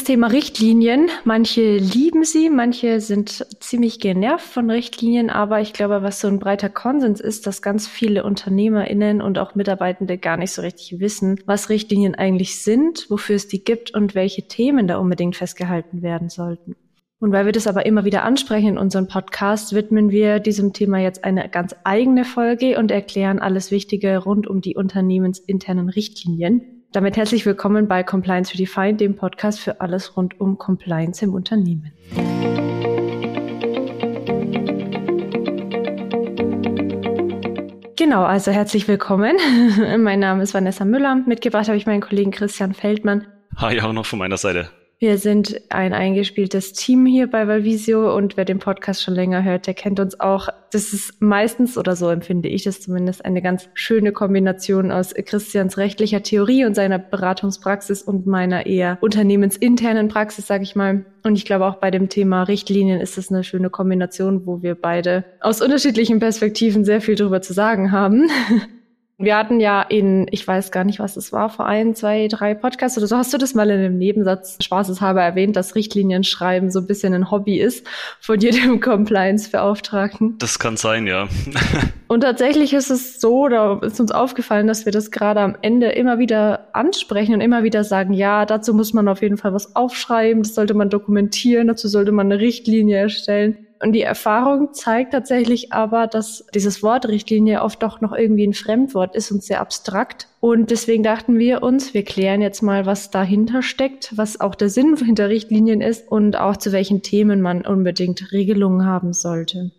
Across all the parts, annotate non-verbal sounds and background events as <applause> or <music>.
das Thema Richtlinien. Manche lieben sie, manche sind ziemlich genervt von Richtlinien, aber ich glaube, was so ein breiter Konsens ist, dass ganz viele UnternehmerInnen und auch Mitarbeitende gar nicht so richtig wissen, was Richtlinien eigentlich sind, wofür es die gibt und welche Themen da unbedingt festgehalten werden sollten. Und weil wir das aber immer wieder ansprechen in unserem Podcast, widmen wir diesem Thema jetzt eine ganz eigene Folge und erklären alles Wichtige rund um die unternehmensinternen Richtlinien. Damit herzlich willkommen bei Compliance Redefined, dem Podcast für alles rund um Compliance im Unternehmen. Genau, also herzlich willkommen. <laughs> mein Name ist Vanessa Müller. Mitgebracht habe ich meinen Kollegen Christian Feldmann. Hi, auch noch von meiner Seite. Wir sind ein eingespieltes Team hier bei Valvisio und wer den Podcast schon länger hört, der kennt uns auch. Das ist meistens, oder so empfinde ich das zumindest, eine ganz schöne Kombination aus Christians rechtlicher Theorie und seiner Beratungspraxis und meiner eher unternehmensinternen Praxis, sage ich mal. Und ich glaube auch bei dem Thema Richtlinien ist es eine schöne Kombination, wo wir beide aus unterschiedlichen Perspektiven sehr viel darüber zu sagen haben. <laughs> Wir hatten ja in, ich weiß gar nicht, was es war, vor ein, zwei, drei Podcasts oder so, hast du das mal in einem Nebensatz spaßeshalber erwähnt, dass Richtlinien schreiben so ein bisschen ein Hobby ist von jedem <laughs> Compliance-Beauftragten? Das kann sein, ja. <laughs> Und tatsächlich ist es so, da ist uns aufgefallen, dass wir das gerade am Ende immer wieder ansprechen und immer wieder sagen, ja, dazu muss man auf jeden Fall was aufschreiben, das sollte man dokumentieren, dazu sollte man eine Richtlinie erstellen. Und die Erfahrung zeigt tatsächlich aber, dass dieses Wort Richtlinie oft doch noch irgendwie ein Fremdwort ist und sehr abstrakt. Und deswegen dachten wir uns, wir klären jetzt mal, was dahinter steckt, was auch der Sinn <laughs> hinter Richtlinien ist und auch zu welchen Themen man unbedingt Regelungen haben sollte.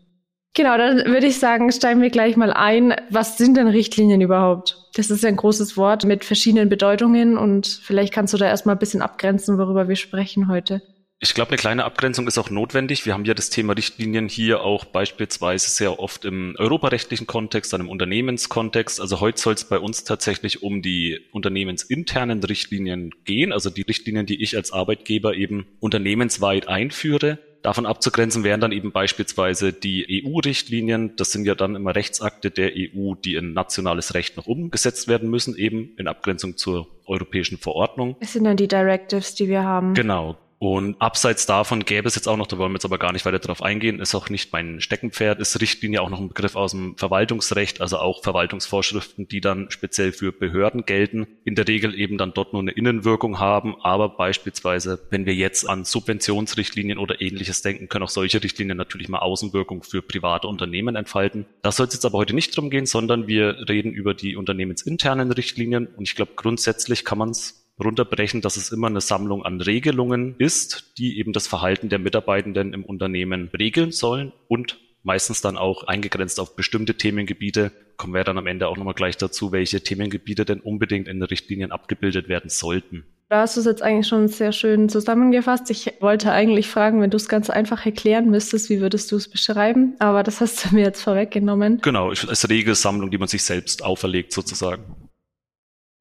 Genau, dann würde ich sagen, steigen wir gleich mal ein. Was sind denn Richtlinien überhaupt? Das ist ein großes Wort mit verschiedenen Bedeutungen und vielleicht kannst du da erstmal ein bisschen abgrenzen, worüber wir sprechen heute. Ich glaube, eine kleine Abgrenzung ist auch notwendig. Wir haben ja das Thema Richtlinien hier auch beispielsweise sehr oft im europarechtlichen Kontext, dann im Unternehmenskontext. Also heute soll es bei uns tatsächlich um die unternehmensinternen Richtlinien gehen, also die Richtlinien, die ich als Arbeitgeber eben unternehmensweit einführe. Davon abzugrenzen wären dann eben beispielsweise die EU-Richtlinien. Das sind ja dann immer Rechtsakte der EU, die in nationales Recht noch umgesetzt werden müssen, eben in Abgrenzung zur europäischen Verordnung. Es sind dann die Directives, die wir haben. Genau. Und abseits davon gäbe es jetzt auch noch, da wollen wir jetzt aber gar nicht weiter darauf eingehen, ist auch nicht mein Steckenpferd, ist Richtlinie auch noch ein Begriff aus dem Verwaltungsrecht, also auch Verwaltungsvorschriften, die dann speziell für Behörden gelten, in der Regel eben dann dort nur eine Innenwirkung haben, aber beispielsweise, wenn wir jetzt an Subventionsrichtlinien oder ähnliches denken, können auch solche Richtlinien natürlich mal Außenwirkung für private Unternehmen entfalten. Das soll es jetzt aber heute nicht drum gehen, sondern wir reden über die unternehmensinternen Richtlinien und ich glaube, grundsätzlich kann man es runterbrechen, dass es immer eine Sammlung an Regelungen ist, die eben das Verhalten der Mitarbeitenden im Unternehmen regeln sollen und meistens dann auch eingegrenzt auf bestimmte Themengebiete. Kommen wir dann am Ende auch nochmal gleich dazu, welche Themengebiete denn unbedingt in den Richtlinien abgebildet werden sollten. Da hast du es jetzt eigentlich schon sehr schön zusammengefasst. Ich wollte eigentlich fragen, wenn du es ganz einfach erklären müsstest, wie würdest du es beschreiben? Aber das hast du mir jetzt vorweggenommen. Genau, als Regelsammlung, die man sich selbst auferlegt sozusagen.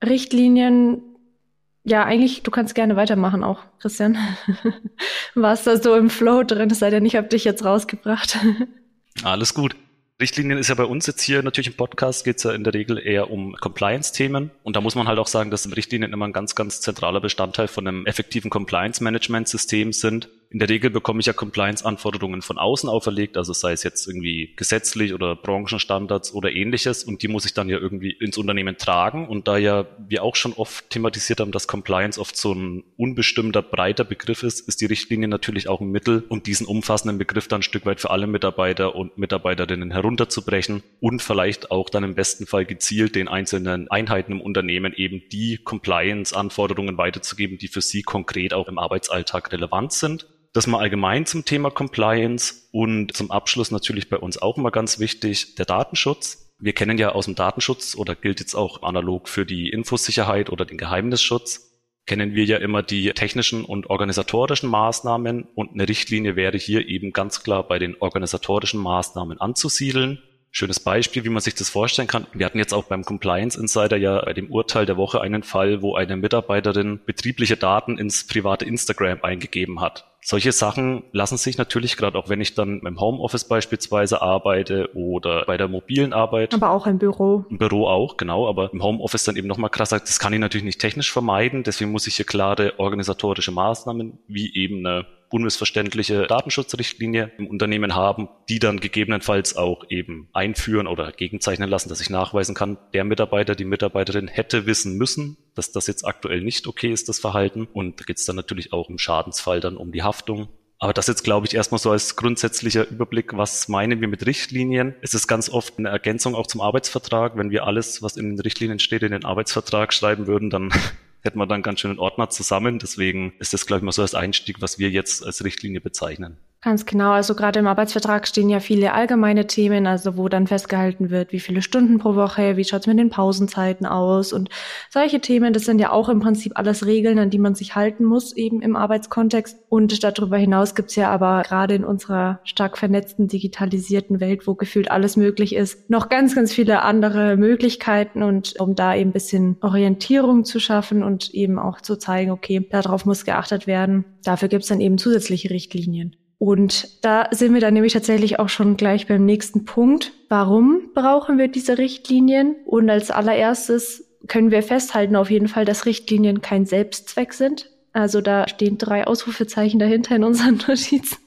Richtlinien ja, eigentlich, du kannst gerne weitermachen auch, Christian. <laughs> Warst da so im Flow drin, es sei denn, ich habe dich jetzt rausgebracht. <laughs> Alles gut. Richtlinien ist ja bei uns jetzt hier natürlich im Podcast geht es ja in der Regel eher um Compliance-Themen. Und da muss man halt auch sagen, dass Richtlinien immer ein ganz, ganz zentraler Bestandteil von einem effektiven Compliance-Management-System sind. In der Regel bekomme ich ja Compliance-Anforderungen von außen auferlegt, also sei es jetzt irgendwie gesetzlich oder Branchenstandards oder ähnliches und die muss ich dann ja irgendwie ins Unternehmen tragen und da ja wir auch schon oft thematisiert haben, dass Compliance oft so ein unbestimmter, breiter Begriff ist, ist die Richtlinie natürlich auch ein Mittel, um diesen umfassenden Begriff dann ein Stück weit für alle Mitarbeiter und Mitarbeiterinnen herunterzubrechen und vielleicht auch dann im besten Fall gezielt den einzelnen Einheiten im Unternehmen eben die Compliance-Anforderungen weiterzugeben, die für sie konkret auch im Arbeitsalltag relevant sind. Das mal allgemein zum Thema Compliance und zum Abschluss natürlich bei uns auch immer ganz wichtig, der Datenschutz. Wir kennen ja aus dem Datenschutz oder gilt jetzt auch analog für die Infosicherheit oder den Geheimnisschutz, kennen wir ja immer die technischen und organisatorischen Maßnahmen und eine Richtlinie wäre hier eben ganz klar bei den organisatorischen Maßnahmen anzusiedeln. Schönes Beispiel, wie man sich das vorstellen kann. Wir hatten jetzt auch beim Compliance Insider ja bei dem Urteil der Woche einen Fall, wo eine Mitarbeiterin betriebliche Daten ins private Instagram eingegeben hat. Solche Sachen lassen sich natürlich gerade auch, wenn ich dann im Homeoffice beispielsweise arbeite oder bei der mobilen Arbeit. Aber auch im Büro. Im Büro auch, genau. Aber im Homeoffice dann eben nochmal krasser. Das kann ich natürlich nicht technisch vermeiden. Deswegen muss ich hier klare organisatorische Maßnahmen wie eben eine unmissverständliche Datenschutzrichtlinie im Unternehmen haben, die dann gegebenenfalls auch eben einführen oder gegenzeichnen lassen, dass ich nachweisen kann, der Mitarbeiter, die Mitarbeiterin hätte wissen müssen, dass das jetzt aktuell nicht okay ist, das Verhalten. Und da geht es dann natürlich auch im Schadensfall dann um die Haftung. Aber das jetzt, glaube ich, erstmal so als grundsätzlicher Überblick, was meinen wir mit Richtlinien? Es ist ganz oft eine Ergänzung auch zum Arbeitsvertrag. Wenn wir alles, was in den Richtlinien steht, in den Arbeitsvertrag schreiben würden, dann <laughs> hätten wir dann ganz schön einen Ordner zusammen. Deswegen ist das, glaube ich, mal so als Einstieg, was wir jetzt als Richtlinie bezeichnen. Ganz genau. Also gerade im Arbeitsvertrag stehen ja viele allgemeine Themen, also wo dann festgehalten wird, wie viele Stunden pro Woche, wie schaut es mit den Pausenzeiten aus und solche Themen. Das sind ja auch im Prinzip alles Regeln, an die man sich halten muss, eben im Arbeitskontext. Und darüber hinaus gibt's ja aber gerade in unserer stark vernetzten, digitalisierten Welt, wo gefühlt alles möglich ist, noch ganz, ganz viele andere Möglichkeiten. Und um da eben ein bisschen Orientierung zu schaffen und eben auch zu zeigen, okay, darauf muss geachtet werden, dafür gibt's dann eben zusätzliche Richtlinien. Und da sind wir dann nämlich tatsächlich auch schon gleich beim nächsten Punkt. Warum brauchen wir diese Richtlinien? Und als allererstes können wir festhalten auf jeden Fall, dass Richtlinien kein Selbstzweck sind. Also da stehen drei Ausrufezeichen dahinter in unseren <laughs> Notizen.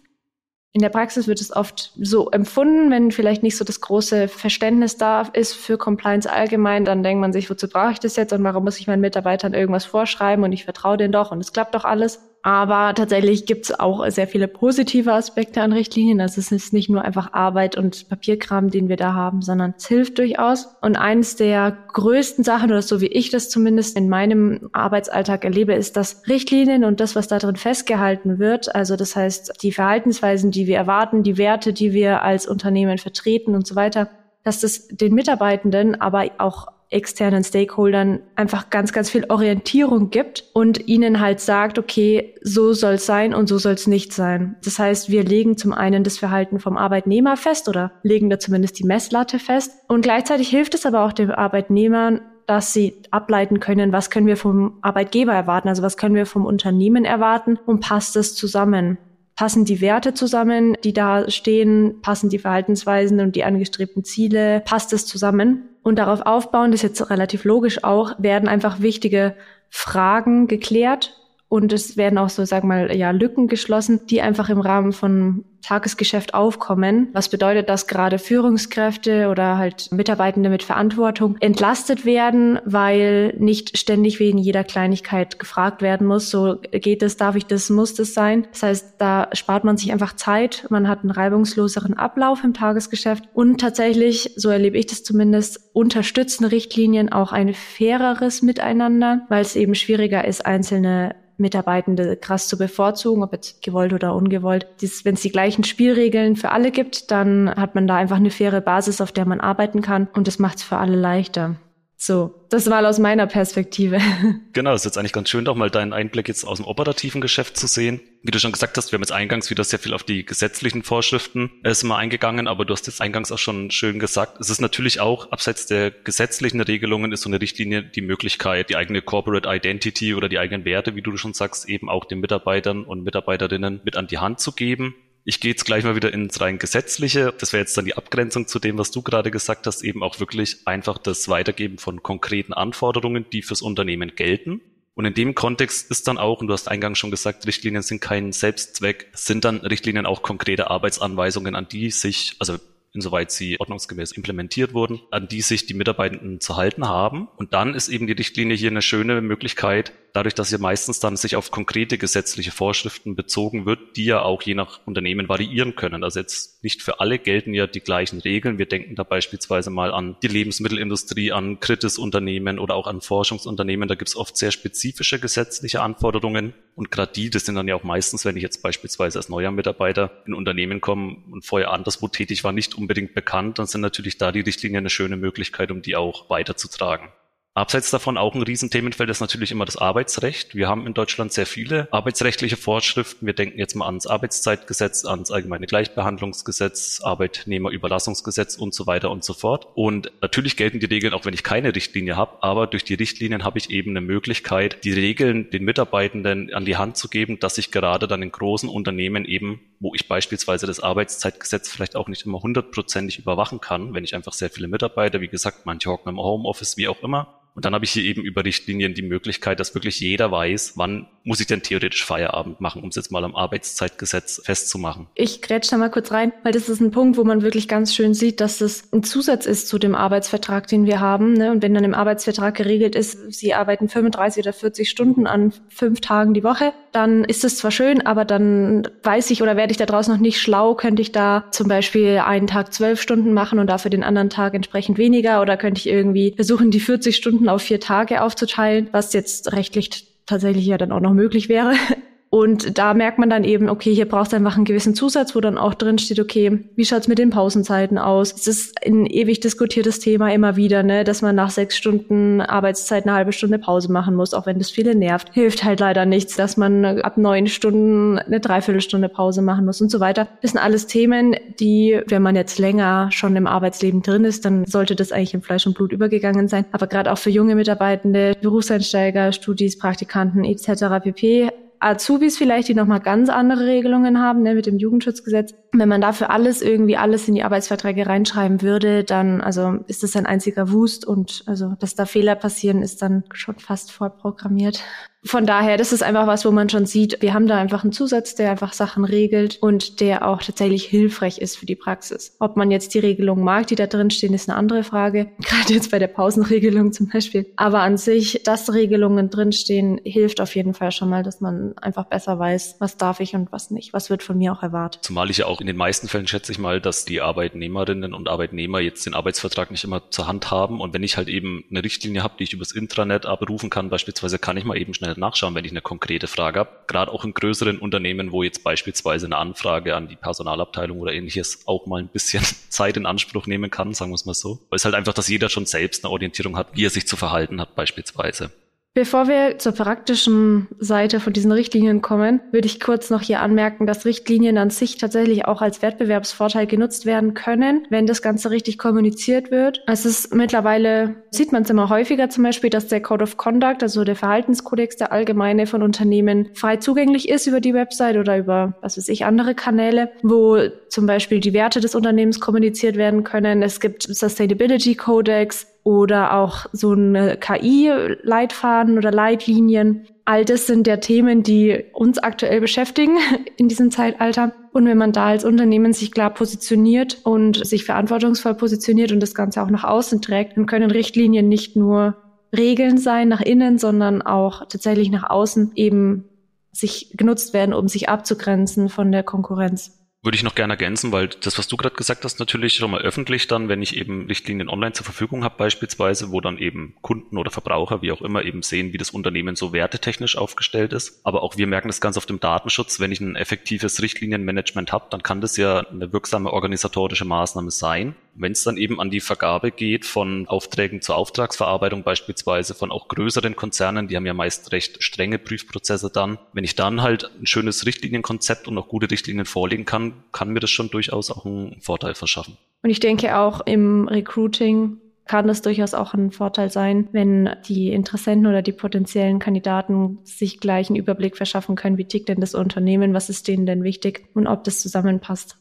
In der Praxis wird es oft so empfunden, wenn vielleicht nicht so das große Verständnis da ist für Compliance allgemein, dann denkt man sich, wozu brauche ich das jetzt und warum muss ich meinen Mitarbeitern irgendwas vorschreiben und ich vertraue denen doch und es klappt doch alles. Aber tatsächlich gibt es auch sehr viele positive Aspekte an Richtlinien. Also es ist nicht nur einfach Arbeit und Papierkram, den wir da haben, sondern es hilft durchaus. Und eines der größten Sachen, oder so wie ich das zumindest in meinem Arbeitsalltag erlebe, ist, dass Richtlinien und das, was da drin festgehalten wird, also das heißt die Verhaltensweisen, die wir erwarten, die Werte, die wir als Unternehmen vertreten und so weiter, dass das den Mitarbeitenden, aber auch externen Stakeholdern einfach ganz, ganz viel Orientierung gibt und ihnen halt sagt, okay, so soll es sein und so soll es nicht sein. Das heißt, wir legen zum einen das Verhalten vom Arbeitnehmer fest oder legen da zumindest die Messlatte fest und gleichzeitig hilft es aber auch den Arbeitnehmern, dass sie ableiten können, was können wir vom Arbeitgeber erwarten, also was können wir vom Unternehmen erwarten und passt es zusammen. Passen die Werte zusammen, die da stehen? Passen die Verhaltensweisen und die angestrebten Ziele? Passt es zusammen? Und darauf aufbauen, das ist jetzt relativ logisch auch, werden einfach wichtige Fragen geklärt und es werden auch so, sag mal, ja, Lücken geschlossen, die einfach im Rahmen von Tagesgeschäft aufkommen. Was bedeutet, dass gerade Führungskräfte oder halt Mitarbeitende mit Verantwortung entlastet werden, weil nicht ständig wegen jeder Kleinigkeit gefragt werden muss, so geht es, darf ich das, muss das sein. Das heißt, da spart man sich einfach Zeit, man hat einen reibungsloseren Ablauf im Tagesgeschäft und tatsächlich, so erlebe ich das zumindest, unterstützen Richtlinien auch ein faireres Miteinander, weil es eben schwieriger ist, einzelne Mitarbeitende krass zu bevorzugen, ob jetzt gewollt oder ungewollt. Wenn es die gleichen Spielregeln für alle gibt, dann hat man da einfach eine faire Basis, auf der man arbeiten kann und das macht es für alle leichter. So, das war aus meiner Perspektive. <laughs> Genau, das ist jetzt eigentlich ganz schön, doch mal deinen Einblick jetzt aus dem operativen Geschäft zu sehen. Wie du schon gesagt hast, wir haben jetzt eingangs wieder sehr viel auf die gesetzlichen Vorschriften äh, sind wir eingegangen, aber du hast jetzt eingangs auch schon schön gesagt, es ist natürlich auch, abseits der gesetzlichen Regelungen, ist so eine Richtlinie die Möglichkeit, die eigene Corporate Identity oder die eigenen Werte, wie du schon sagst, eben auch den Mitarbeitern und Mitarbeiterinnen mit an die Hand zu geben. Ich gehe jetzt gleich mal wieder ins rein gesetzliche. Das wäre jetzt dann die Abgrenzung zu dem, was du gerade gesagt hast, eben auch wirklich einfach das Weitergeben von konkreten Anforderungen, die fürs Unternehmen gelten. Und in dem Kontext ist dann auch, und du hast eingangs schon gesagt, Richtlinien sind kein Selbstzweck, sind dann Richtlinien auch konkrete Arbeitsanweisungen, an die sich, also insoweit sie ordnungsgemäß implementiert wurden, an die sich die Mitarbeitenden zu halten haben. Und dann ist eben die Richtlinie hier eine schöne Möglichkeit, dadurch, dass sie meistens dann sich auf konkrete gesetzliche Vorschriften bezogen wird, die ja auch je nach Unternehmen variieren können. Also jetzt nicht für alle gelten ja die gleichen Regeln. Wir denken da beispielsweise mal an die Lebensmittelindustrie, an Kritis-Unternehmen oder auch an Forschungsunternehmen. Da gibt es oft sehr spezifische gesetzliche Anforderungen. Und gerade die, das sind dann ja auch meistens, wenn ich jetzt beispielsweise als neuer Mitarbeiter in Unternehmen komme und vorher anderswo tätig war, nicht unbedingt bekannt, dann sind natürlich da die Richtlinien eine schöne Möglichkeit, um die auch weiterzutragen. Abseits davon auch ein Riesenthemenfeld ist natürlich immer das Arbeitsrecht. Wir haben in Deutschland sehr viele arbeitsrechtliche Vorschriften. Wir denken jetzt mal ans Arbeitszeitgesetz, ans allgemeine Gleichbehandlungsgesetz, Arbeitnehmerüberlassungsgesetz und so weiter und so fort. Und natürlich gelten die Regeln, auch wenn ich keine Richtlinie habe, aber durch die Richtlinien habe ich eben eine Möglichkeit, die Regeln den Mitarbeitenden an die Hand zu geben, dass ich gerade dann in großen Unternehmen eben, wo ich beispielsweise das Arbeitszeitgesetz vielleicht auch nicht immer hundertprozentig überwachen kann, wenn ich einfach sehr viele Mitarbeiter, wie gesagt, manche hocken im Homeoffice, wie auch immer, und dann habe ich hier eben über Richtlinien die Möglichkeit, dass wirklich jeder weiß, wann muss ich denn theoretisch Feierabend machen, um es jetzt mal am Arbeitszeitgesetz festzumachen. Ich grätsch da mal kurz rein, weil das ist ein Punkt, wo man wirklich ganz schön sieht, dass es ein Zusatz ist zu dem Arbeitsvertrag, den wir haben. Ne? Und wenn dann im Arbeitsvertrag geregelt ist, Sie arbeiten 35 oder 40 Stunden an fünf Tagen die Woche, dann ist es zwar schön, aber dann weiß ich oder werde ich da draußen noch nicht schlau, könnte ich da zum Beispiel einen Tag zwölf Stunden machen und dafür den anderen Tag entsprechend weniger oder könnte ich irgendwie versuchen, die 40 Stunden Stunden auf vier Tage aufzuteilen, was jetzt rechtlich tatsächlich ja dann auch noch möglich wäre. <laughs> Und da merkt man dann eben, okay, hier brauchst du einfach einen gewissen Zusatz, wo dann auch drin steht, okay, wie schaut's mit den Pausenzeiten aus? Es ist ein ewig diskutiertes Thema immer wieder, ne, dass man nach sechs Stunden Arbeitszeit eine halbe Stunde Pause machen muss, auch wenn das viele nervt. Hilft halt leider nichts, dass man ab neun Stunden eine Dreiviertelstunde Pause machen muss und so weiter. Das sind alles Themen, die, wenn man jetzt länger schon im Arbeitsleben drin ist, dann sollte das eigentlich in Fleisch und Blut übergegangen sein. Aber gerade auch für junge Mitarbeitende, Berufseinsteiger, Studis, Praktikanten etc. pp Azubis vielleicht, die nochmal ganz andere Regelungen haben, ne, mit dem Jugendschutzgesetz. Wenn man dafür alles irgendwie alles in die Arbeitsverträge reinschreiben würde, dann also ist das ein einziger Wust und also dass da Fehler passieren, ist dann schon fast vorprogrammiert. Von daher, das ist einfach was, wo man schon sieht, wir haben da einfach einen Zusatz, der einfach Sachen regelt und der auch tatsächlich hilfreich ist für die Praxis. Ob man jetzt die Regelungen mag, die da drin stehen, ist eine andere Frage. <laughs> Gerade jetzt bei der Pausenregelung zum Beispiel. Aber an sich, dass Regelungen drinstehen, hilft auf jeden Fall schon mal, dass man einfach besser weiß, was darf ich und was nicht. Was wird von mir auch erwartet. Zumal ich ja auch in den meisten Fällen schätze ich mal, dass die Arbeitnehmerinnen und Arbeitnehmer jetzt den Arbeitsvertrag nicht immer zur Hand haben. Und wenn ich halt eben eine Richtlinie habe, die ich übers Intranet abrufen kann, beispielsweise kann ich mal eben schnell nachschauen, wenn ich eine konkrete Frage habe. Gerade auch in größeren Unternehmen, wo jetzt beispielsweise eine Anfrage an die Personalabteilung oder ähnliches auch mal ein bisschen <laughs> Zeit in Anspruch nehmen kann, sagen wir es mal so. Weil es halt einfach, dass jeder schon selbst eine Orientierung hat, wie er sich zu verhalten hat beispielsweise. Bevor wir zur praktischen Seite von diesen Richtlinien kommen, würde ich kurz noch hier anmerken, dass Richtlinien an sich tatsächlich auch als Wettbewerbsvorteil genutzt werden können, wenn das Ganze richtig kommuniziert wird. Es ist mittlerweile, sieht man es immer häufiger zum Beispiel, dass der Code of Conduct, also der Verhaltenskodex der allgemeine von Unternehmen frei zugänglich ist über die Website oder über, was weiß ich, andere Kanäle, wo zum Beispiel die Werte des Unternehmens kommuniziert werden können. Es gibt Sustainability Codex, oder auch so eine KI-Leitfaden oder Leitlinien. All das sind ja Themen, die uns aktuell beschäftigen <laughs> in diesem Zeitalter. Und wenn man da als Unternehmen sich klar positioniert und sich verantwortungsvoll positioniert und das Ganze auch nach außen trägt, dann können Richtlinien nicht nur Regeln sein nach innen, sondern auch tatsächlich nach außen eben sich genutzt werden, um sich abzugrenzen von der Konkurrenz würde ich noch gerne ergänzen, weil das, was du gerade gesagt hast, natürlich schon mal öffentlich dann, wenn ich eben Richtlinien online zur Verfügung habe beispielsweise, wo dann eben Kunden oder Verbraucher, wie auch immer, eben sehen, wie das Unternehmen so wertetechnisch aufgestellt ist. Aber auch wir merken das ganz auf dem Datenschutz. Wenn ich ein effektives Richtlinienmanagement habe, dann kann das ja eine wirksame organisatorische Maßnahme sein. Wenn es dann eben an die Vergabe geht von Aufträgen zur Auftragsverarbeitung beispielsweise von auch größeren Konzernen, die haben ja meist recht strenge Prüfprozesse dann. Wenn ich dann halt ein schönes Richtlinienkonzept und auch gute Richtlinien vorlegen kann, kann mir das schon durchaus auch einen Vorteil verschaffen. Und ich denke auch im Recruiting kann das durchaus auch ein Vorteil sein, wenn die Interessenten oder die potenziellen Kandidaten sich gleich einen Überblick verschaffen können, wie tickt denn das Unternehmen, was ist denen denn wichtig und ob das zusammenpasst.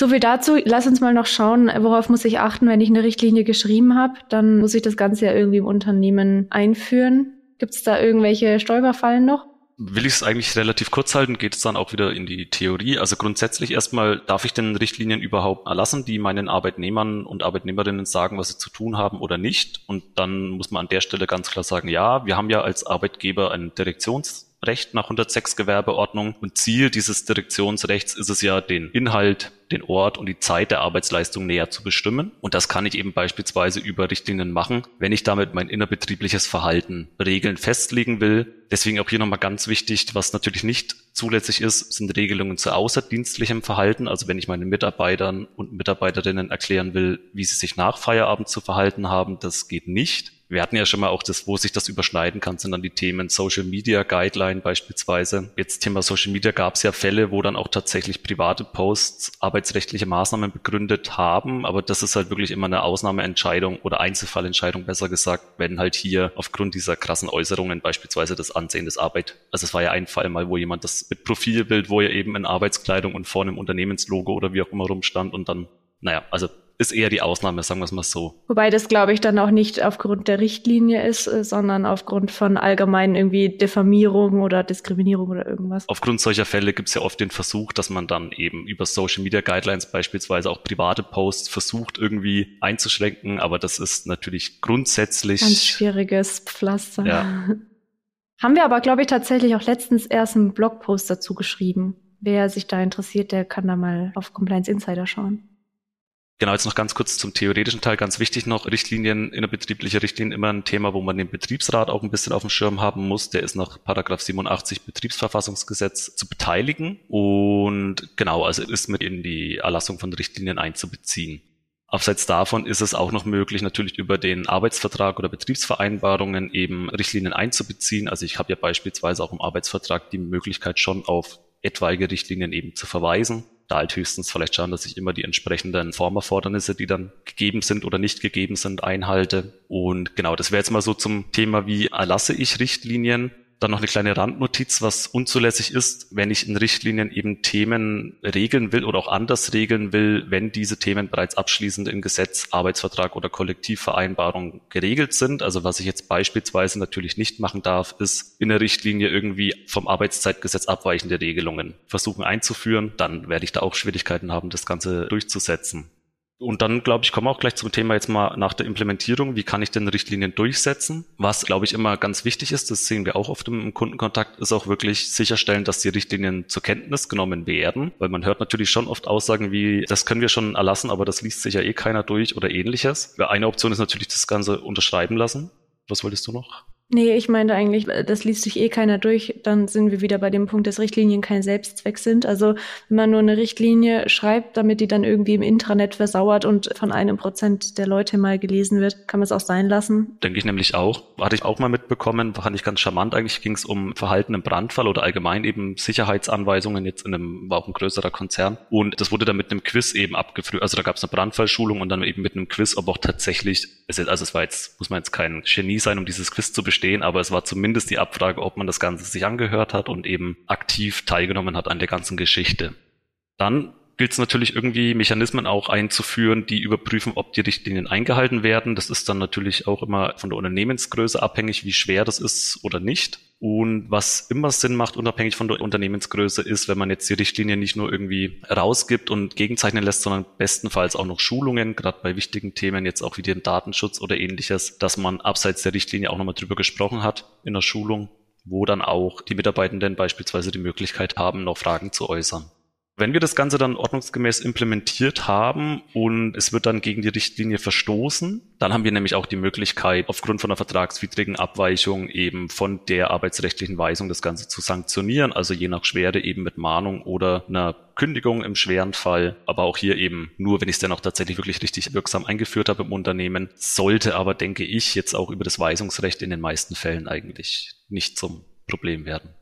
So viel dazu. Lass uns mal noch schauen, worauf muss ich achten, wenn ich eine Richtlinie geschrieben habe. Dann muss ich das Ganze ja irgendwie im Unternehmen einführen. Gibt es da irgendwelche Stolperfallen noch? Will ich es eigentlich relativ kurz halten, geht es dann auch wieder in die Theorie. Also grundsätzlich erstmal, darf ich denn Richtlinien überhaupt erlassen, die meinen Arbeitnehmern und Arbeitnehmerinnen sagen, was sie zu tun haben oder nicht? Und dann muss man an der Stelle ganz klar sagen, ja, wir haben ja als Arbeitgeber ein Direktions Recht nach 106 Gewerbeordnung und Ziel dieses Direktionsrechts ist es ja, den Inhalt, den Ort und die Zeit der Arbeitsleistung näher zu bestimmen. Und das kann ich eben beispielsweise über Richtlinien machen, wenn ich damit mein innerbetriebliches Verhalten Regeln festlegen will. Deswegen auch hier nochmal ganz wichtig, was natürlich nicht zulässig ist, sind Regelungen zu außerdienstlichem Verhalten. Also wenn ich meinen Mitarbeitern und Mitarbeiterinnen erklären will, wie sie sich nach Feierabend zu verhalten haben, das geht nicht. Wir hatten ja schon mal auch das, wo sich das überschneiden kann, sind dann die Themen Social Media Guideline beispielsweise. Jetzt Thema Social Media gab es ja Fälle, wo dann auch tatsächlich private Posts arbeitsrechtliche Maßnahmen begründet haben, aber das ist halt wirklich immer eine Ausnahmeentscheidung oder Einzelfallentscheidung, besser gesagt, wenn halt hier aufgrund dieser krassen Äußerungen beispielsweise das Ansehen des Arbeit, also es war ja ein Fall mal, wo jemand das mit Profilbild, wo er eben in Arbeitskleidung und vor einem Unternehmenslogo oder wie auch immer rumstand und dann, naja, also ist eher die Ausnahme, sagen wir es mal so. Wobei das, glaube ich, dann auch nicht aufgrund der Richtlinie ist, äh, sondern aufgrund von allgemeinen irgendwie Diffamierung oder Diskriminierung oder irgendwas. Aufgrund solcher Fälle gibt es ja oft den Versuch, dass man dann eben über Social Media Guidelines beispielsweise auch private Posts versucht irgendwie einzuschränken, aber das ist natürlich grundsätzlich. Ganz schwieriges Pflaster. Ja. <laughs> Haben wir aber, glaube ich, tatsächlich auch letztens erst einen Blogpost dazu geschrieben. Wer sich da interessiert, der kann da mal auf Compliance Insider schauen. Genau, jetzt noch ganz kurz zum theoretischen Teil. Ganz wichtig noch, Richtlinien, innerbetriebliche Richtlinien immer ein Thema, wo man den Betriebsrat auch ein bisschen auf dem Schirm haben muss. Der ist nach Paragraph 87 Betriebsverfassungsgesetz zu beteiligen. Und genau, also ist mit in die Erlassung von Richtlinien einzubeziehen. Abseits davon ist es auch noch möglich, natürlich über den Arbeitsvertrag oder Betriebsvereinbarungen eben Richtlinien einzubeziehen. Also ich habe ja beispielsweise auch im Arbeitsvertrag die Möglichkeit schon auf etwaige Richtlinien eben zu verweisen da halt höchstens vielleicht schauen, dass ich immer die entsprechenden Formerfordernisse, die dann gegeben sind oder nicht gegeben sind, einhalte. Und genau, das wäre jetzt mal so zum Thema, wie erlasse ich Richtlinien. Dann noch eine kleine Randnotiz, was unzulässig ist, wenn ich in Richtlinien eben Themen regeln will oder auch anders regeln will, wenn diese Themen bereits abschließend im Gesetz, Arbeitsvertrag oder Kollektivvereinbarung geregelt sind. Also was ich jetzt beispielsweise natürlich nicht machen darf, ist in der Richtlinie irgendwie vom Arbeitszeitgesetz abweichende Regelungen versuchen einzuführen. Dann werde ich da auch Schwierigkeiten haben, das Ganze durchzusetzen. Und dann, glaube ich, kommen wir auch gleich zum Thema jetzt mal nach der Implementierung. Wie kann ich denn Richtlinien durchsetzen? Was, glaube ich, immer ganz wichtig ist, das sehen wir auch oft im Kundenkontakt, ist auch wirklich sicherstellen, dass die Richtlinien zur Kenntnis genommen werden. Weil man hört natürlich schon oft Aussagen wie, das können wir schon erlassen, aber das liest sich ja eh keiner durch oder ähnliches. Eine Option ist natürlich das Ganze unterschreiben lassen. Was wolltest du noch? Nee, ich meinte eigentlich, das liest sich eh keiner durch. Dann sind wir wieder bei dem Punkt, dass Richtlinien kein Selbstzweck sind. Also wenn man nur eine Richtlinie schreibt, damit die dann irgendwie im Intranet versauert und von einem Prozent der Leute mal gelesen wird, kann man es auch sein lassen. Denke ich nämlich auch. Hatte ich auch mal mitbekommen, fand ich ganz charmant. Eigentlich ging es um Verhalten im Brandfall oder allgemein eben Sicherheitsanweisungen jetzt in einem, war auch ein größerer Konzern. Und das wurde dann mit einem Quiz eben abgefrüht. Also da gab es eine Brandfallschulung und dann eben mit einem Quiz, ob auch tatsächlich, also es war jetzt, muss man jetzt kein Genie sein, um dieses Quiz zu bestehen bestehen, aber es war zumindest die Abfrage, ob man das Ganze sich angehört hat und eben aktiv teilgenommen hat an der ganzen Geschichte. Dann gilt es natürlich irgendwie Mechanismen auch einzuführen, die überprüfen, ob die Richtlinien eingehalten werden. Das ist dann natürlich auch immer von der Unternehmensgröße abhängig, wie schwer das ist oder nicht. Und was immer Sinn macht, unabhängig von der Unternehmensgröße, ist, wenn man jetzt die Richtlinie nicht nur irgendwie rausgibt und gegenzeichnen lässt, sondern bestenfalls auch noch Schulungen, gerade bei wichtigen Themen, jetzt auch wie den Datenschutz oder ähnliches, dass man abseits der Richtlinie auch nochmal drüber gesprochen hat in der Schulung, wo dann auch die Mitarbeitenden beispielsweise die Möglichkeit haben, noch Fragen zu äußern. Wenn wir das Ganze dann ordnungsgemäß implementiert haben und es wird dann gegen die Richtlinie verstoßen, dann haben wir nämlich auch die Möglichkeit, aufgrund von einer vertragswidrigen Abweichung eben von der arbeitsrechtlichen Weisung das Ganze zu sanktionieren, also je nach Schwere eben mit Mahnung oder einer Kündigung im schweren Fall, aber auch hier eben nur, wenn ich es dann auch tatsächlich wirklich richtig wirksam eingeführt habe im Unternehmen, sollte aber, denke ich, jetzt auch über das Weisungsrecht in den meisten Fällen eigentlich nicht zum Problem werden.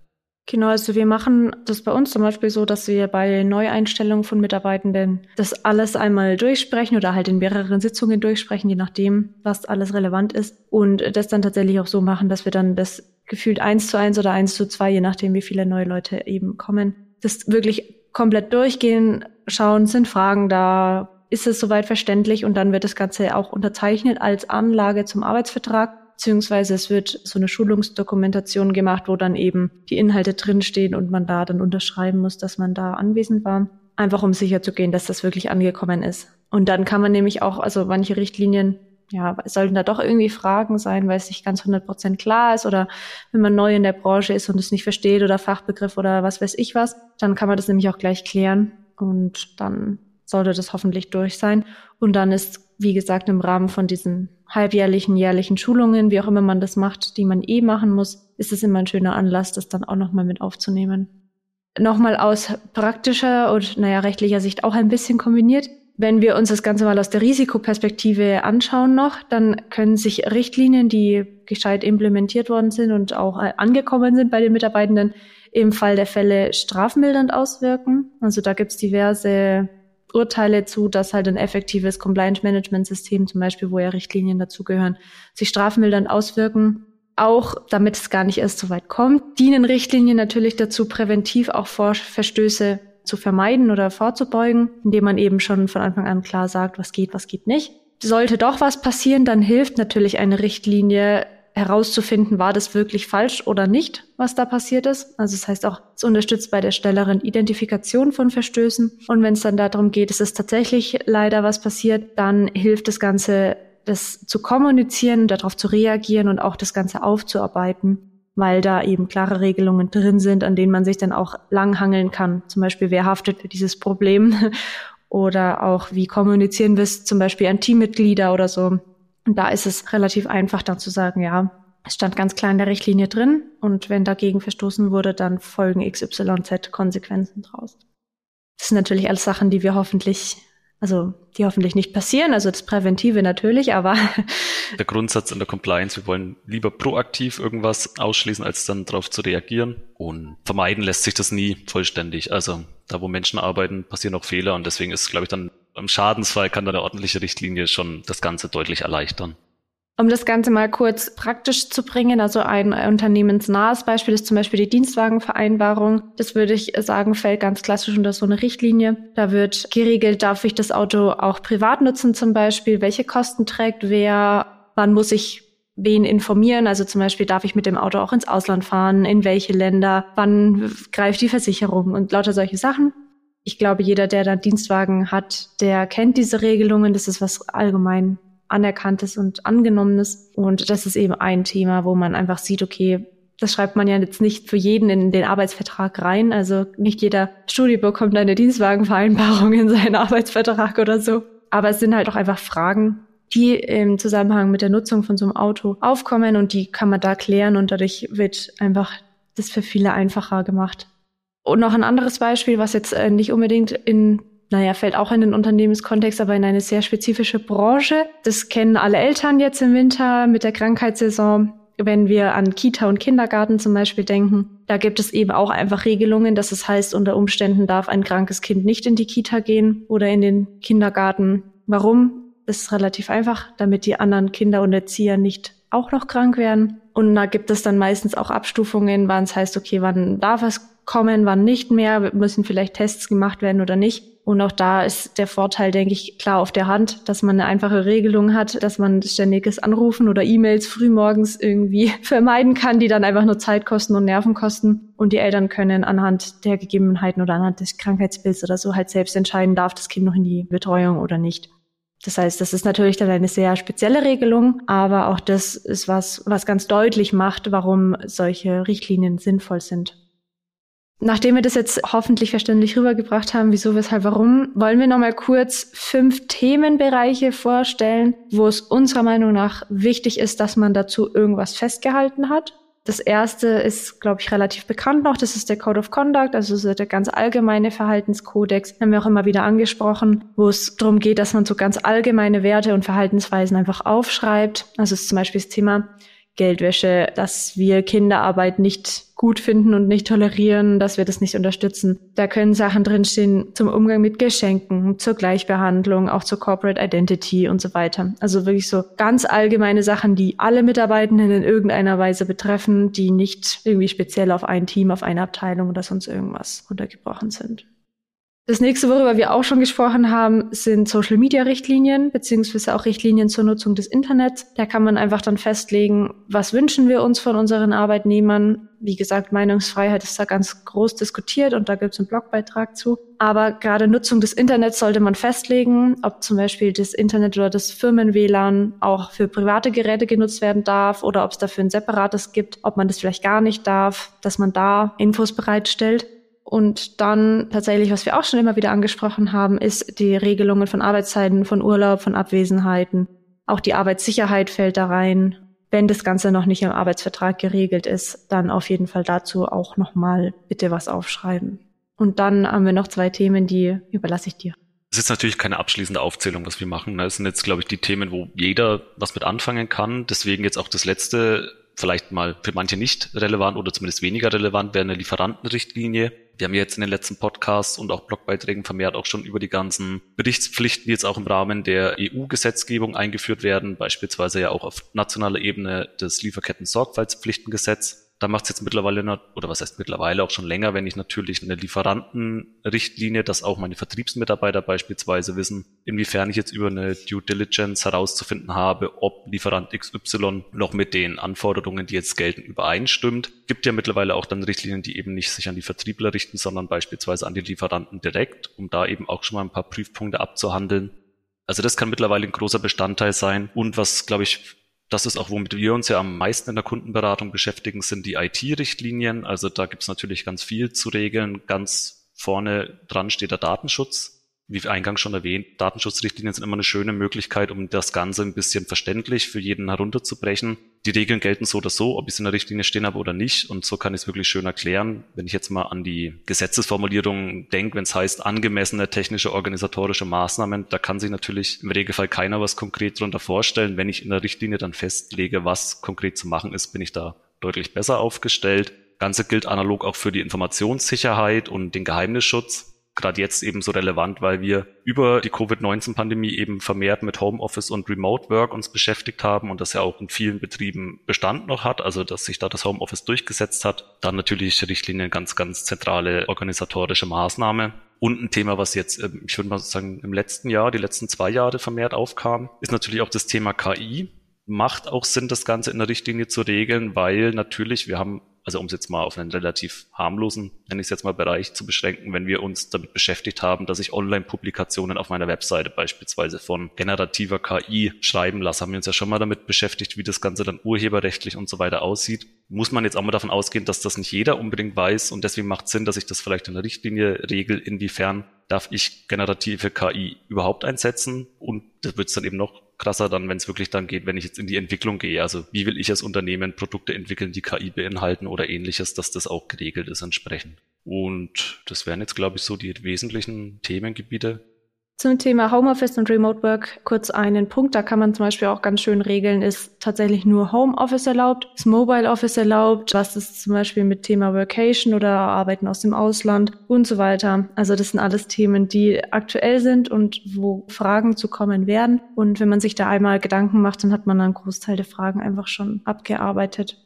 Genau, also wir machen das bei uns zum Beispiel so, dass wir bei Neueinstellungen von Mitarbeitenden das alles einmal durchsprechen oder halt in mehreren Sitzungen durchsprechen, je nachdem, was alles relevant ist. Und das dann tatsächlich auch so machen, dass wir dann das gefühlt eins zu eins oder eins zu zwei, je nachdem, wie viele neue Leute eben kommen, das wirklich komplett durchgehen, schauen, sind Fragen da, ist es soweit verständlich und dann wird das Ganze auch unterzeichnet als Anlage zum Arbeitsvertrag beziehungsweise es wird so eine Schulungsdokumentation gemacht, wo dann eben die Inhalte drinstehen und man da dann unterschreiben muss, dass man da anwesend war. Einfach um sicher zu gehen, dass das wirklich angekommen ist. Und dann kann man nämlich auch, also manche Richtlinien, ja, sollten da doch irgendwie Fragen sein, weil es nicht ganz 100 Prozent klar ist oder wenn man neu in der Branche ist und es nicht versteht oder Fachbegriff oder was weiß ich was, dann kann man das nämlich auch gleich klären und dann sollte das hoffentlich durch sein. Und dann ist, wie gesagt, im Rahmen von diesen halbjährlichen, jährlichen Schulungen, wie auch immer man das macht, die man eh machen muss, ist es immer ein schöner Anlass, das dann auch nochmal mit aufzunehmen. Nochmal aus praktischer und, naja, rechtlicher Sicht auch ein bisschen kombiniert. Wenn wir uns das Ganze mal aus der Risikoperspektive anschauen noch, dann können sich Richtlinien, die gescheit implementiert worden sind und auch äh, angekommen sind bei den Mitarbeitenden, im Fall der Fälle strafmildernd auswirken. Also da gibt's diverse Urteile zu, dass halt ein effektives Compliance-Management-System, zum Beispiel, wo ja Richtlinien dazugehören, sich strafmildernd auswirken. Auch damit es gar nicht erst so weit kommt, dienen Richtlinien natürlich dazu, präventiv auch Verstöße zu vermeiden oder vorzubeugen, indem man eben schon von Anfang an klar sagt, was geht, was geht nicht. Sollte doch was passieren, dann hilft natürlich eine Richtlinie herauszufinden, war das wirklich falsch oder nicht, was da passiert ist. Also das heißt auch, es unterstützt bei der schnelleren Identifikation von Verstößen. Und wenn es dann darum geht, es ist tatsächlich leider was passiert, dann hilft das Ganze, das zu kommunizieren, darauf zu reagieren und auch das Ganze aufzuarbeiten weil da eben klare Regelungen drin sind, an denen man sich dann auch langhangeln kann. Zum Beispiel, wer haftet für dieses Problem <laughs> oder auch, wie kommunizieren wir es zum Beispiel an Teammitglieder oder so. Und da ist es relativ einfach dann zu sagen, ja, es stand ganz klar in der Richtlinie drin und wenn dagegen verstoßen wurde, dann folgen XYZ Konsequenzen draus. Das sind natürlich alles Sachen, die wir hoffentlich also die hoffentlich nicht passieren, also das Präventive natürlich, aber. <laughs> Der Grundsatz in der Compliance, wir wollen lieber proaktiv irgendwas ausschließen, als dann darauf zu reagieren. Und vermeiden lässt sich das nie vollständig. Also da, wo Menschen arbeiten, passieren auch Fehler und deswegen ist, glaube ich, dann im Schadensfall kann da eine ordentliche Richtlinie schon das Ganze deutlich erleichtern. Um das Ganze mal kurz praktisch zu bringen, also ein unternehmensnahes Beispiel ist zum Beispiel die Dienstwagenvereinbarung. Das würde ich sagen, fällt ganz klassisch unter so eine Richtlinie. Da wird geregelt, darf ich das Auto auch privat nutzen zum Beispiel, welche Kosten trägt wer, wann muss ich wen informieren. Also zum Beispiel darf ich mit dem Auto auch ins Ausland fahren, in welche Länder, wann greift die Versicherung und lauter solche Sachen. Ich glaube, jeder, der da Dienstwagen hat, der kennt diese Regelungen. Das ist was allgemein anerkanntes und angenommenes. Und das ist eben ein Thema, wo man einfach sieht, okay, das schreibt man ja jetzt nicht für jeden in den Arbeitsvertrag rein. Also nicht jeder Studio bekommt eine Dienstwagenvereinbarung in seinen Arbeitsvertrag oder so. Aber es sind halt auch einfach Fragen, die im Zusammenhang mit der Nutzung von so einem Auto aufkommen und die kann man da klären und dadurch wird einfach das für viele einfacher gemacht. Und noch ein anderes Beispiel, was jetzt äh, nicht unbedingt in naja, fällt auch in den Unternehmenskontext, aber in eine sehr spezifische Branche. Das kennen alle Eltern jetzt im Winter mit der Krankheitssaison. Wenn wir an Kita und Kindergarten zum Beispiel denken, da gibt es eben auch einfach Regelungen, dass es heißt, unter Umständen darf ein krankes Kind nicht in die Kita gehen oder in den Kindergarten. Warum? Das ist relativ einfach, damit die anderen Kinder und Erzieher nicht auch noch krank werden. Und da gibt es dann meistens auch Abstufungen, wann es heißt, okay, wann darf es kommen, wann nicht mehr, müssen vielleicht Tests gemacht werden oder nicht. Und auch da ist der Vorteil, denke ich, klar auf der Hand, dass man eine einfache Regelung hat, dass man ständiges Anrufen oder E-Mails frühmorgens irgendwie <laughs> vermeiden kann, die dann einfach nur Zeit kosten und Nerven kosten. Und die Eltern können anhand der Gegebenheiten oder anhand des Krankheitsbilds oder so halt selbst entscheiden, darf das Kind noch in die Betreuung oder nicht. Das heißt, das ist natürlich dann eine sehr spezielle Regelung, aber auch das ist was, was ganz deutlich macht, warum solche Richtlinien sinnvoll sind. Nachdem wir das jetzt hoffentlich verständlich rübergebracht haben, wieso, weshalb, warum, wollen wir nochmal kurz fünf Themenbereiche vorstellen, wo es unserer Meinung nach wichtig ist, dass man dazu irgendwas festgehalten hat. Das erste ist, glaube ich, relativ bekannt noch. Das ist der Code of Conduct, also der ganz allgemeine Verhaltenskodex. Haben wir auch immer wieder angesprochen, wo es darum geht, dass man so ganz allgemeine Werte und Verhaltensweisen einfach aufschreibt. Also ist zum Beispiel das Thema Geldwäsche, dass wir Kinderarbeit nicht gut finden und nicht tolerieren, dass wir das nicht unterstützen. Da können Sachen drinstehen zum Umgang mit Geschenken, zur Gleichbehandlung, auch zur Corporate Identity und so weiter. Also wirklich so ganz allgemeine Sachen, die alle Mitarbeitenden in irgendeiner Weise betreffen, die nicht irgendwie speziell auf ein Team, auf eine Abteilung oder sonst irgendwas runtergebrochen sind. Das nächste, worüber wir auch schon gesprochen haben, sind Social-Media-Richtlinien beziehungsweise auch Richtlinien zur Nutzung des Internets. Da kann man einfach dann festlegen, was wünschen wir uns von unseren Arbeitnehmern. Wie gesagt, Meinungsfreiheit ist da ganz groß diskutiert und da gibt es einen Blogbeitrag zu. Aber gerade Nutzung des Internets sollte man festlegen, ob zum Beispiel das Internet oder das Firmen-WLAN auch für private Geräte genutzt werden darf oder ob es dafür ein separates gibt, ob man das vielleicht gar nicht darf, dass man da Infos bereitstellt. Und dann tatsächlich, was wir auch schon immer wieder angesprochen haben, ist die Regelungen von Arbeitszeiten, von Urlaub, von Abwesenheiten. Auch die Arbeitssicherheit fällt da rein. Wenn das Ganze noch nicht im Arbeitsvertrag geregelt ist, dann auf jeden Fall dazu auch nochmal bitte was aufschreiben. Und dann haben wir noch zwei Themen, die überlasse ich dir. Das ist natürlich keine abschließende Aufzählung, was wir machen. Das sind jetzt, glaube ich, die Themen, wo jeder was mit anfangen kann. Deswegen jetzt auch das letzte, vielleicht mal für manche nicht relevant oder zumindest weniger relevant, wäre eine Lieferantenrichtlinie. Wir haben jetzt in den letzten Podcasts und auch Blogbeiträgen vermehrt auch schon über die ganzen Berichtspflichten, die jetzt auch im Rahmen der EU-Gesetzgebung eingeführt werden, beispielsweise ja auch auf nationaler Ebene das Lieferketten-Sorgfaltspflichtengesetz da macht es jetzt mittlerweile, oder was heißt mittlerweile auch schon länger, wenn ich natürlich eine Lieferantenrichtlinie, dass auch meine Vertriebsmitarbeiter beispielsweise wissen, inwiefern ich jetzt über eine Due Diligence herauszufinden habe, ob Lieferant XY noch mit den Anforderungen, die jetzt gelten, übereinstimmt. Gibt ja mittlerweile auch dann Richtlinien, die eben nicht sich an die Vertriebler richten, sondern beispielsweise an die Lieferanten direkt, um da eben auch schon mal ein paar Prüfpunkte abzuhandeln. Also das kann mittlerweile ein großer Bestandteil sein. Und was, glaube ich, das ist auch, womit wir uns ja am meisten in der Kundenberatung beschäftigen, sind die IT-Richtlinien. Also da gibt es natürlich ganz viel zu regeln. Ganz vorne dran steht der Datenschutz wie eingangs schon erwähnt, Datenschutzrichtlinien sind immer eine schöne Möglichkeit, um das Ganze ein bisschen verständlich für jeden herunterzubrechen. Die Regeln gelten so oder so, ob ich es in der Richtlinie stehen habe oder nicht. Und so kann ich es wirklich schön erklären. Wenn ich jetzt mal an die Gesetzesformulierung denke, wenn es heißt angemessene technische organisatorische Maßnahmen, da kann sich natürlich im Regelfall keiner was konkret darunter vorstellen. Wenn ich in der Richtlinie dann festlege, was konkret zu machen ist, bin ich da deutlich besser aufgestellt. Ganze gilt analog auch für die Informationssicherheit und den Geheimnisschutz gerade jetzt eben so relevant, weil wir über die Covid-19-Pandemie eben vermehrt mit Homeoffice und Remote Work uns beschäftigt haben und das ja auch in vielen Betrieben Bestand noch hat, also dass sich da das Homeoffice durchgesetzt hat. Dann natürlich Richtlinien ganz, ganz zentrale organisatorische Maßnahme. Und ein Thema, was jetzt, ähm, ich würde mal sagen, im letzten Jahr, die letzten zwei Jahre vermehrt aufkam, ist natürlich auch das Thema KI. Macht auch Sinn, das Ganze in der Richtlinie zu regeln, weil natürlich, wir haben also um es jetzt mal auf einen relativ harmlosen, nenne ich es jetzt mal Bereich zu beschränken, wenn wir uns damit beschäftigt haben, dass ich Online-Publikationen auf meiner Webseite beispielsweise von generativer KI schreiben lasse, haben wir uns ja schon mal damit beschäftigt, wie das Ganze dann urheberrechtlich und so weiter aussieht. Muss man jetzt auch mal davon ausgehen, dass das nicht jeder unbedingt weiß und deswegen macht Sinn, dass ich das vielleicht in der Richtlinie regel, inwiefern darf ich generative KI überhaupt einsetzen und das wird es dann eben noch krasser dann, wenn es wirklich dann geht, wenn ich jetzt in die Entwicklung gehe. Also wie will ich als Unternehmen Produkte entwickeln, die KI beinhalten oder ähnliches, dass das auch geregelt ist entsprechend. Und das wären jetzt, glaube ich, so die wesentlichen Themengebiete. Zum Thema Homeoffice und Remote Work kurz einen Punkt. Da kann man zum Beispiel auch ganz schön regeln, ist tatsächlich nur Homeoffice erlaubt, ist Mobile Office erlaubt, was ist zum Beispiel mit Thema Workation oder Arbeiten aus dem Ausland und so weiter. Also das sind alles Themen, die aktuell sind und wo Fragen zu kommen werden. Und wenn man sich da einmal Gedanken macht, dann hat man einen Großteil der Fragen einfach schon abgearbeitet.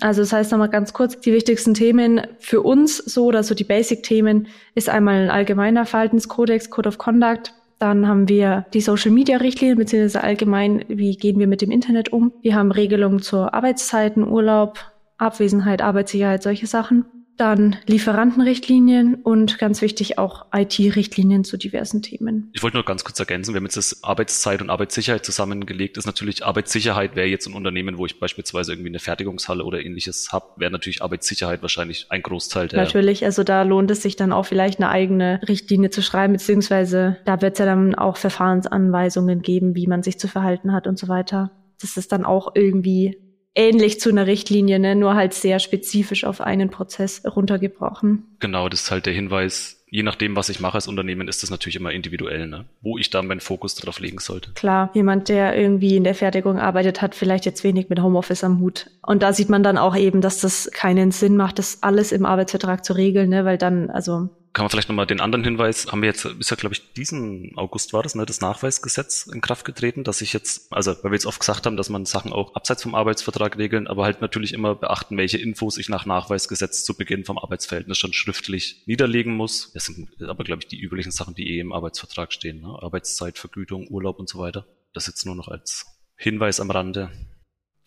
Also das heißt nochmal ganz kurz, die wichtigsten Themen für uns so oder so die Basic-Themen ist einmal ein allgemeiner Verhaltenskodex, Code of Conduct. Dann haben wir die Social-Media-Richtlinie, beziehungsweise allgemein, wie gehen wir mit dem Internet um. Wir haben Regelungen zur Arbeitszeiten, Urlaub, Abwesenheit, Arbeitssicherheit, solche Sachen dann Lieferantenrichtlinien und ganz wichtig auch IT-Richtlinien zu diversen Themen. Ich wollte nur ganz kurz ergänzen, wir haben jetzt das Arbeitszeit und Arbeitssicherheit zusammengelegt. Ist natürlich Arbeitssicherheit wäre jetzt ein Unternehmen, wo ich beispielsweise irgendwie eine Fertigungshalle oder ähnliches habe, wäre natürlich Arbeitssicherheit wahrscheinlich ein Großteil der. Natürlich, also da lohnt es sich dann auch vielleicht eine eigene Richtlinie zu schreiben, beziehungsweise da wird es ja dann auch Verfahrensanweisungen geben, wie man sich zu verhalten hat und so weiter. Das ist dann auch irgendwie ähnlich zu einer Richtlinie, ne? nur halt sehr spezifisch auf einen Prozess runtergebrochen. Genau, das ist halt der Hinweis. Je nachdem, was ich mache als Unternehmen, ist das natürlich immer individuell, ne? wo ich dann meinen Fokus darauf legen sollte. Klar, jemand, der irgendwie in der Fertigung arbeitet, hat vielleicht jetzt wenig mit Homeoffice am Hut. Und da sieht man dann auch eben, dass das keinen Sinn macht, das alles im Arbeitsvertrag zu regeln, ne? weil dann, also kann man vielleicht nochmal den anderen Hinweis, haben wir jetzt, ist ja glaube ich diesen August war das, ne, das Nachweisgesetz in Kraft getreten, dass ich jetzt, also weil wir jetzt oft gesagt haben, dass man Sachen auch abseits vom Arbeitsvertrag regeln, aber halt natürlich immer beachten, welche Infos ich nach Nachweisgesetz zu Beginn vom Arbeitsverhältnis schon schriftlich niederlegen muss. Das sind aber glaube ich die üblichen Sachen, die eh im Arbeitsvertrag stehen, ne? Arbeitszeit, Vergütung, Urlaub und so weiter. Das jetzt nur noch als Hinweis am Rande.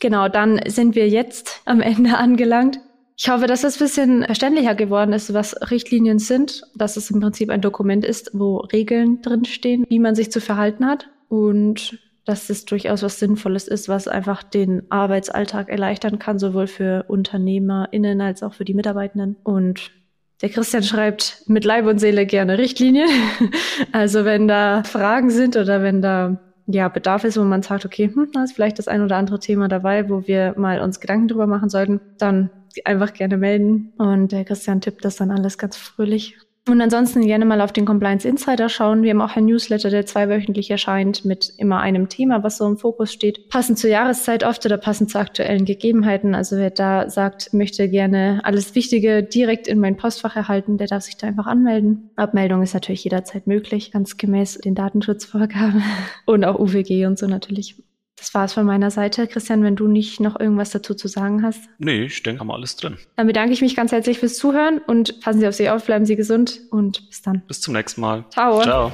Genau, dann sind wir jetzt am Ende angelangt. Ich hoffe, dass es ein bisschen verständlicher geworden ist, was Richtlinien sind, dass es im Prinzip ein Dokument ist, wo Regeln drinstehen, wie man sich zu verhalten hat und dass es durchaus was Sinnvolles ist, was einfach den Arbeitsalltag erleichtern kann, sowohl für UnternehmerInnen als auch für die Mitarbeitenden. Und der Christian schreibt mit Leib und Seele gerne Richtlinien. <laughs> Also wenn da Fragen sind oder wenn da ja, Bedarf ist, wo man sagt, okay, hm, da ist vielleicht das ein oder andere Thema dabei, wo wir mal uns Gedanken drüber machen sollten, dann einfach gerne melden. Und der Christian tippt das dann alles ganz fröhlich. Und ansonsten gerne mal auf den Compliance Insider schauen. Wir haben auch ein Newsletter, der zweiwöchentlich erscheint mit immer einem Thema, was so im Fokus steht. Passend zur Jahreszeit oft oder passend zu aktuellen Gegebenheiten. Also wer da sagt, möchte gerne alles Wichtige direkt in mein Postfach erhalten, der darf sich da einfach anmelden. Abmeldung ist natürlich jederzeit möglich, ganz gemäß den Datenschutzvorgaben <laughs> und auch UWG und so natürlich. Das war's von meiner Seite. Christian, wenn du nicht noch irgendwas dazu zu sagen hast. Nee, ich denke, haben wir alles drin. Dann bedanke ich mich ganz herzlich fürs Zuhören und passen Sie auf sich auf, bleiben Sie gesund und bis dann. Bis zum nächsten Mal. Ciao. Ciao.